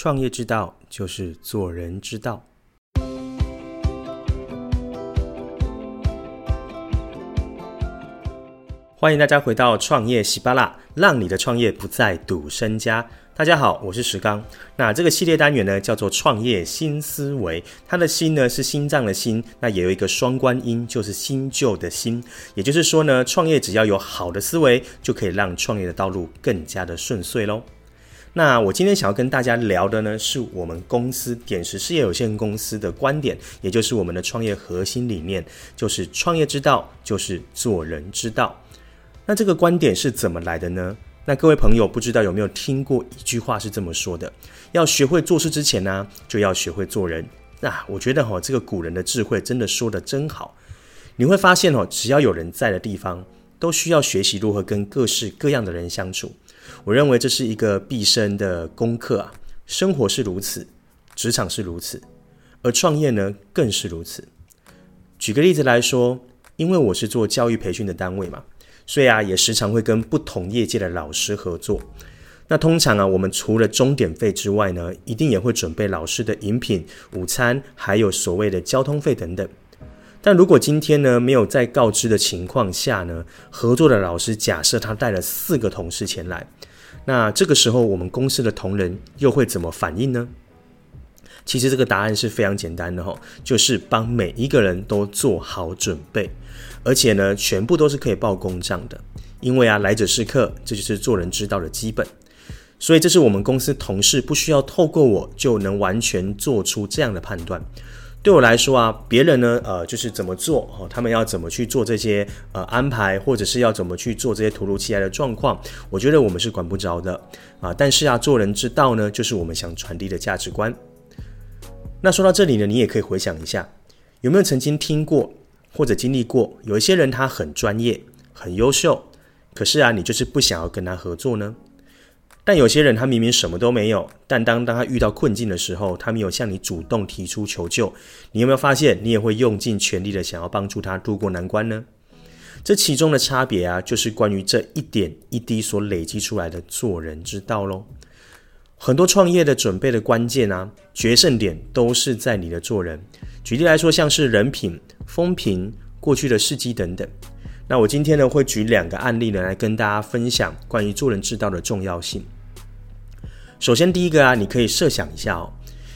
创业之道就是做人之道。欢迎大家回到创业喜巴拉，让你的创业不再赌身家。大家好，我是石刚。那这个系列单元呢，叫做创业新思维。它的“新”呢是心脏的“心”，那也有一个双关音，就是新旧的“新”。也就是说呢，创业只要有好的思维，就可以让创业的道路更加的顺遂喽。那我今天想要跟大家聊的呢，是我们公司点石事业有限公司的观点，也就是我们的创业核心理念，就是创业之道，就是做人之道。那这个观点是怎么来的呢？那各位朋友不知道有没有听过一句话是这么说的：要学会做事之前呢，就要学会做人。那我觉得哈，这个古人的智慧真的说得真好。你会发现哦，只要有人在的地方，都需要学习如何跟各式各样的人相处。我认为这是一个毕生的功课啊。生活是如此，职场是如此，而创业呢更是如此。举个例子来说，因为我是做教育培训的单位嘛。所以啊，也时常会跟不同业界的老师合作。那通常啊，我们除了钟点费之外呢，一定也会准备老师的饮品、午餐，还有所谓的交通费等等。但如果今天呢，没有在告知的情况下呢，合作的老师假设他带了四个同事前来，那这个时候我们公司的同仁又会怎么反应呢？其实这个答案是非常简单的哈，就是帮每一个人都做好准备，而且呢，全部都是可以报公账的。因为啊，来者是客，这就是做人之道的基本。所以这是我们公司同事不需要透过我就能完全做出这样的判断。对我来说啊，别人呢，呃，就是怎么做哦，他们要怎么去做这些呃安排，或者是要怎么去做这些突如其来的状况，我觉得我们是管不着的啊。但是啊，做人之道呢，就是我们想传递的价值观。那说到这里呢，你也可以回想一下，有没有曾经听过或者经历过，有一些人他很专业、很优秀，可是啊，你就是不想要跟他合作呢？但有些人他明明什么都没有，但当当他遇到困境的时候，他没有向你主动提出求救，你有没有发现，你也会用尽全力的想要帮助他度过难关呢？这其中的差别啊，就是关于这一点一滴所累积出来的做人之道喽。很多创业的准备的关键啊，决胜点都是在你的做人。举例来说，像是人品、风评、过去的事迹等等。那我今天呢，会举两个案例呢，来跟大家分享关于做人之道的重要性。首先，第一个啊，你可以设想一下哦，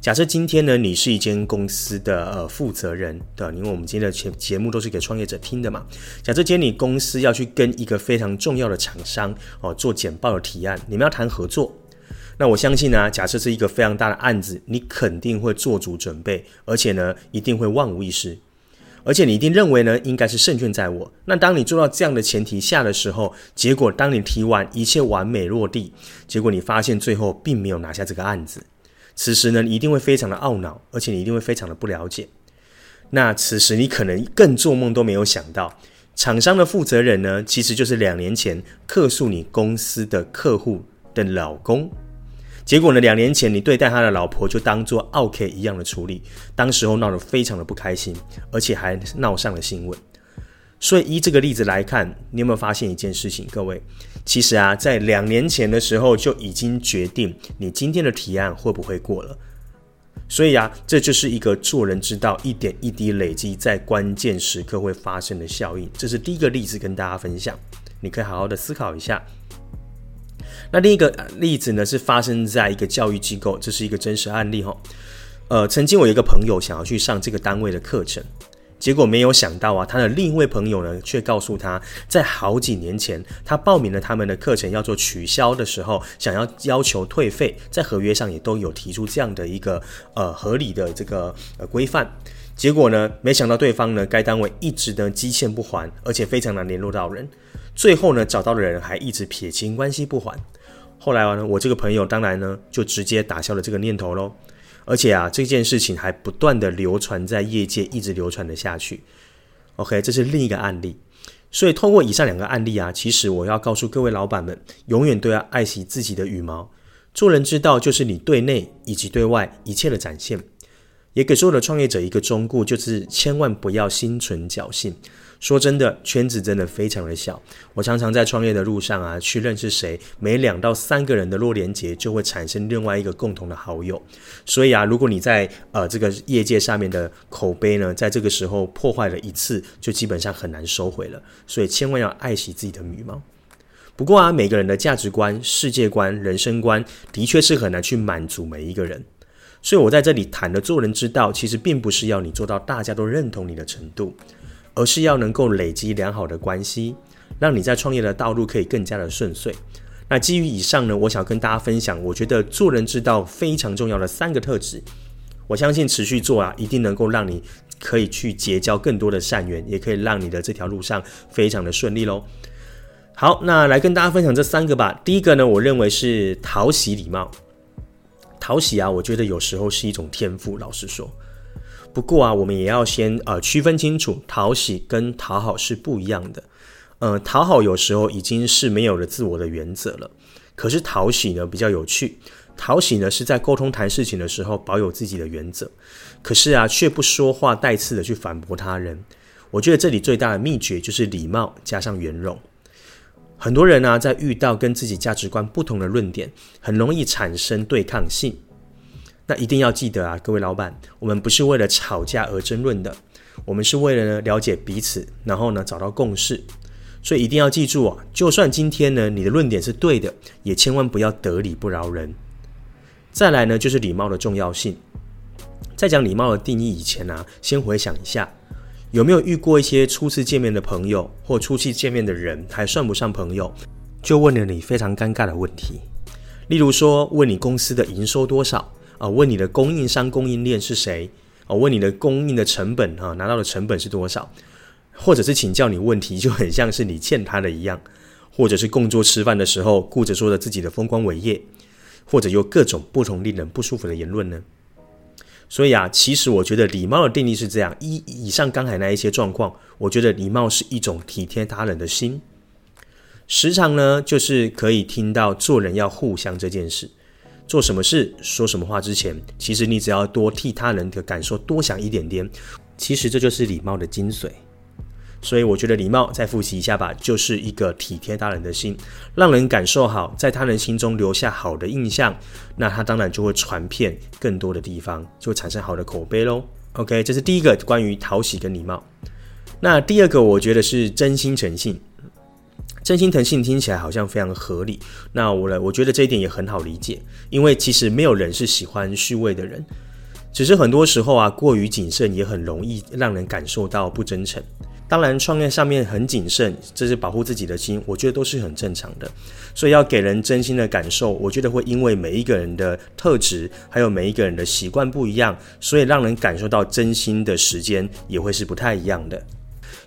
假设今天呢，你是一间公司的呃负责人的，因为我们今天的节节目都是给创业者听的嘛。假设今天你公司要去跟一个非常重要的厂商哦做简报的提案，你们要谈合作。那我相信呢，假设是一个非常大的案子，你肯定会做足准备，而且呢，一定会万无一失，而且你一定认为呢，应该是胜券在握。那当你做到这样的前提下的时候，结果当你提完一切完美落地，结果你发现最后并没有拿下这个案子，此时呢，你一定会非常的懊恼，而且你一定会非常的不了解。那此时你可能更做梦都没有想到，厂商的负责人呢，其实就是两年前客诉你公司的客户的老公。结果呢，两年前你对待他的老婆就当做 OK 一样的处理，当时候闹得非常的不开心，而且还闹上了新闻。所以依这个例子来看，你有没有发现一件事情？各位，其实啊，在两年前的时候就已经决定你今天的提案会不会过了。所以啊，这就是一个做人之道，一点一滴累积在关键时刻会发生的效应。这是第一个例子跟大家分享，你可以好好的思考一下。那另一个例子呢，是发生在一个教育机构，这是一个真实案例哈。呃，曾经我有一个朋友想要去上这个单位的课程，结果没有想到啊，他的另一位朋友呢，却告诉他在好几年前，他报名了他们的课程要做取消的时候，想要要求退费，在合约上也都有提出这样的一个呃合理的这个呃规范。结果呢，没想到对方呢，该单位一直呢积欠不还，而且非常难联络到人，最后呢，找到的人还一直撇清关系不还。后来呢，我这个朋友当然呢就直接打消了这个念头喽，而且啊这件事情还不断的流传在业界，一直流传的下去。OK，这是另一个案例。所以通过以上两个案例啊，其实我要告诉各位老板们，永远都要爱惜自己的羽毛。做人之道就是你对内以及对外一切的展现。也给所有的创业者一个忠告，就是千万不要心存侥幸。说真的，圈子真的非常的小。我常常在创业的路上啊，去认识谁，每两到三个人的弱连结就会产生另外一个共同的好友。所以啊，如果你在呃这个业界上面的口碑呢，在这个时候破坏了一次，就基本上很难收回了。所以千万要爱惜自己的羽毛。不过啊，每个人的价值观、世界观、人生观，的确是很难去满足每一个人。所以我在这里谈的做人之道，其实并不是要你做到大家都认同你的程度。而是要能够累积良好的关系，让你在创业的道路可以更加的顺遂。那基于以上呢，我想跟大家分享，我觉得做人之道非常重要的三个特质。我相信持续做啊，一定能够让你可以去结交更多的善缘，也可以让你的这条路上非常的顺利喽。好，那来跟大家分享这三个吧。第一个呢，我认为是讨喜礼貌。讨喜啊，我觉得有时候是一种天赋，老实说。不过啊，我们也要先呃区分清楚，讨喜跟讨好是不一样的。呃，讨好有时候已经是没有了自我的原则了，可是讨喜呢比较有趣。讨喜呢是在沟通谈事情的时候保有自己的原则，可是啊却不说话带刺的去反驳他人。我觉得这里最大的秘诀就是礼貌加上圆融。很多人呢、在遇到跟自己价值观不同的论点，很容易产生对抗性。那一定要记得啊，各位老板，我们不是为了吵架而争论的，我们是为了呢了解彼此，然后呢找到共识。所以一定要记住啊，就算今天呢你的论点是对的，也千万不要得理不饶人。再来呢就是礼貌的重要性。在讲礼貌的定义以前呢，啊，先回想一下，有没有遇过一些初次见面的朋友或初次见面的人还算不上朋友，就问了你非常尴尬的问题，例如说问你公司的营收多少。啊，问你的供应商、供应链是谁？啊，问你的供应的成本啊，拿到的成本是多少？或者是请教你问题，就很像是你欠他的一样，或者是共桌吃饭的时候，顾着说着自己的风光伟业，或者有各种不同令人不舒服的言论呢？所以啊，其实我觉得礼貌的定义是这样：一以上刚才那一些状况，我觉得礼貌是一种体贴他人的心。时常呢，就是可以听到做人要互相这件事。做什么事、说什么话之前，其实你只要多替他人的感受多想一点点，其实这就是礼貌的精髓。所以我觉得礼貌再复习一下吧，就是一个体贴他人的心，让人感受好，在他人心中留下好的印象，那他当然就会传遍更多的地方，就会产生好的口碑喽。OK，这是第一个关于讨喜跟礼貌。那第二个我觉得是真心诚信。真心诚信听起来好像非常合理，那我呢，我觉得这一点也很好理解，因为其实没有人是喜欢虚伪的人，只是很多时候啊，过于谨慎也很容易让人感受到不真诚。当然，创业上面很谨慎，这是保护自己的心，我觉得都是很正常的。所以要给人真心的感受，我觉得会因为每一个人的特质，还有每一个人的习惯不一样，所以让人感受到真心的时间也会是不太一样的。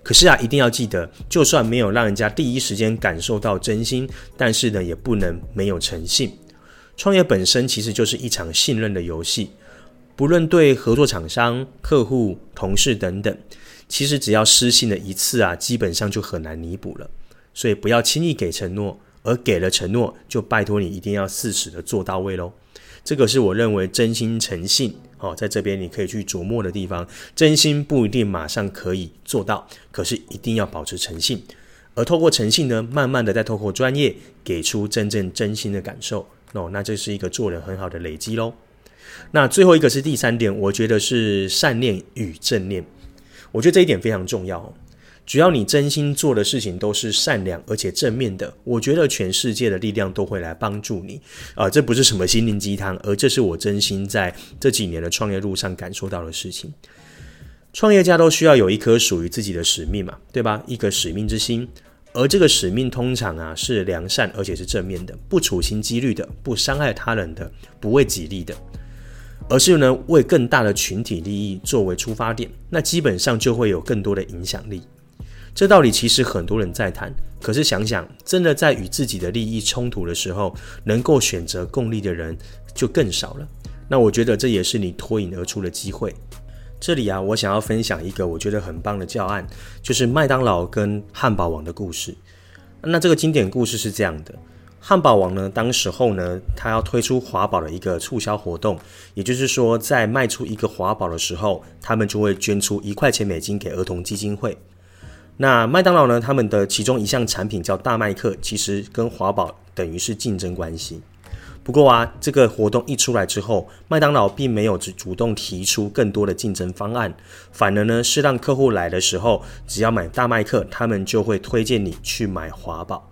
可是啊，一定要记得，就算没有让人家第一时间感受到真心，但是呢，也不能没有诚信。创业本身其实就是一场信任的游戏，不论对合作厂商、客户、同事等等，其实只要失信了一次啊，基本上就很难弥补了。所以不要轻易给承诺，而给了承诺，就拜托你一定要适时的做到位喽。这个是我认为真心诚信哦，在这边你可以去琢磨的地方。真心不一定马上可以做到，可是一定要保持诚信。而透过诚信呢，慢慢的再透过专业，给出真正真心的感受哦，那这是一个做人很好的累积喽。那最后一个是第三点，我觉得是善念与正念，我觉得这一点非常重要。只要你真心做的事情都是善良而且正面的，我觉得全世界的力量都会来帮助你啊、这不是什么心灵鸡汤，而这是我真心在这几年的创业路上感受到的事情。创业家都需要有一颗属于自己的使命嘛，对吧？一个使命之心，而这个使命通常啊是良善而且是正面的，不处心积虑的，不伤害他人的，不为己利的，而是呢为更大的群体利益作为出发点，那基本上就会有更多的影响力。这道理其实很多人在谈，可是想想，真的在与自己的利益冲突的时候，能够选择共利的人就更少了。那我觉得这也是你脱颖而出的机会。这里啊，我想要分享一个我觉得很棒的教案，就是麦当劳跟汉堡王的故事。那这个经典故事是这样的：汉堡王呢，当时候呢，他要推出华宝的一个促销活动，也就是说，在卖出一个华宝的时候，他们就会捐出一块钱美金给儿童基金会。那麦当劳呢，他们的其中一项产品叫大麦克，其实跟华宝等于是竞争关系。不过啊，这个活动一出来之后，麦当劳并没有主主动提出更多的竞争方案，反而呢是让客户来的时候，只要买大麦克，他们就会推荐你去买华宝。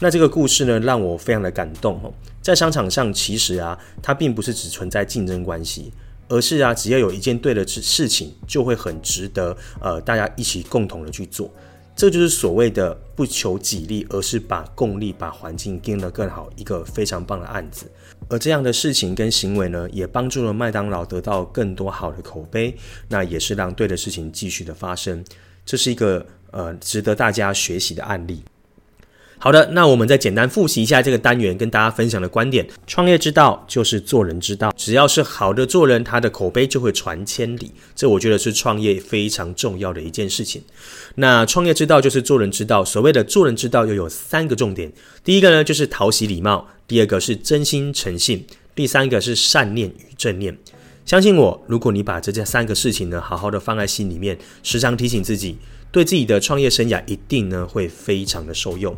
那这个故事呢，让我非常的感动哦。在商场上，其实啊，它并不是只存在竞争关系。而是啊，只要有一件对的事情，就会很值得呃大家一起共同的去做。这就是所谓的不求己利，而是把共利、把环境变得更好，一个非常棒的案子。而这样的事情跟行为呢，也帮助了麦当劳得到更多好的口碑，那也是让对的事情继续的发生。这是一个呃值得大家学习的案例。好的，那我们再简单复习一下这个单元跟大家分享的观点。创业之道就是做人之道，只要是好的做人，他的口碑就会传千里。这我觉得是创业非常重要的一件事情。那创业之道就是做人之道，所谓的做人之道又有三个重点。第一个呢就是讨喜礼貌，第二个是真心诚信，第三个是善念与正念。相信我，如果你把这这三个事情呢好好的放在心里面，时常提醒自己，对自己的创业生涯一定呢会非常的受用。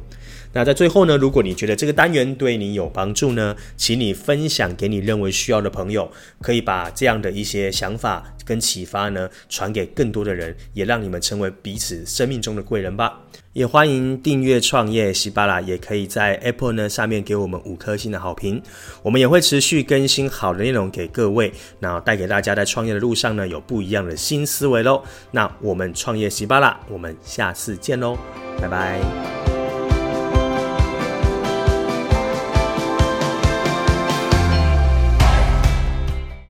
那在最后呢，如果你觉得这个单元对你有帮助呢，请你分享给你认为需要的朋友，可以把这样的一些想法跟启发呢传给更多的人，也让你们成为彼此生命中的贵人吧。也欢迎订阅创业西巴拉，也可以在 Apple 呢上面给我们五颗星的好评。我们也会持续更新好的内容给各位，那带给大家在创业的路上呢有不一样的新思维喽。那我们创业西巴拉，我们下次见喽，拜拜。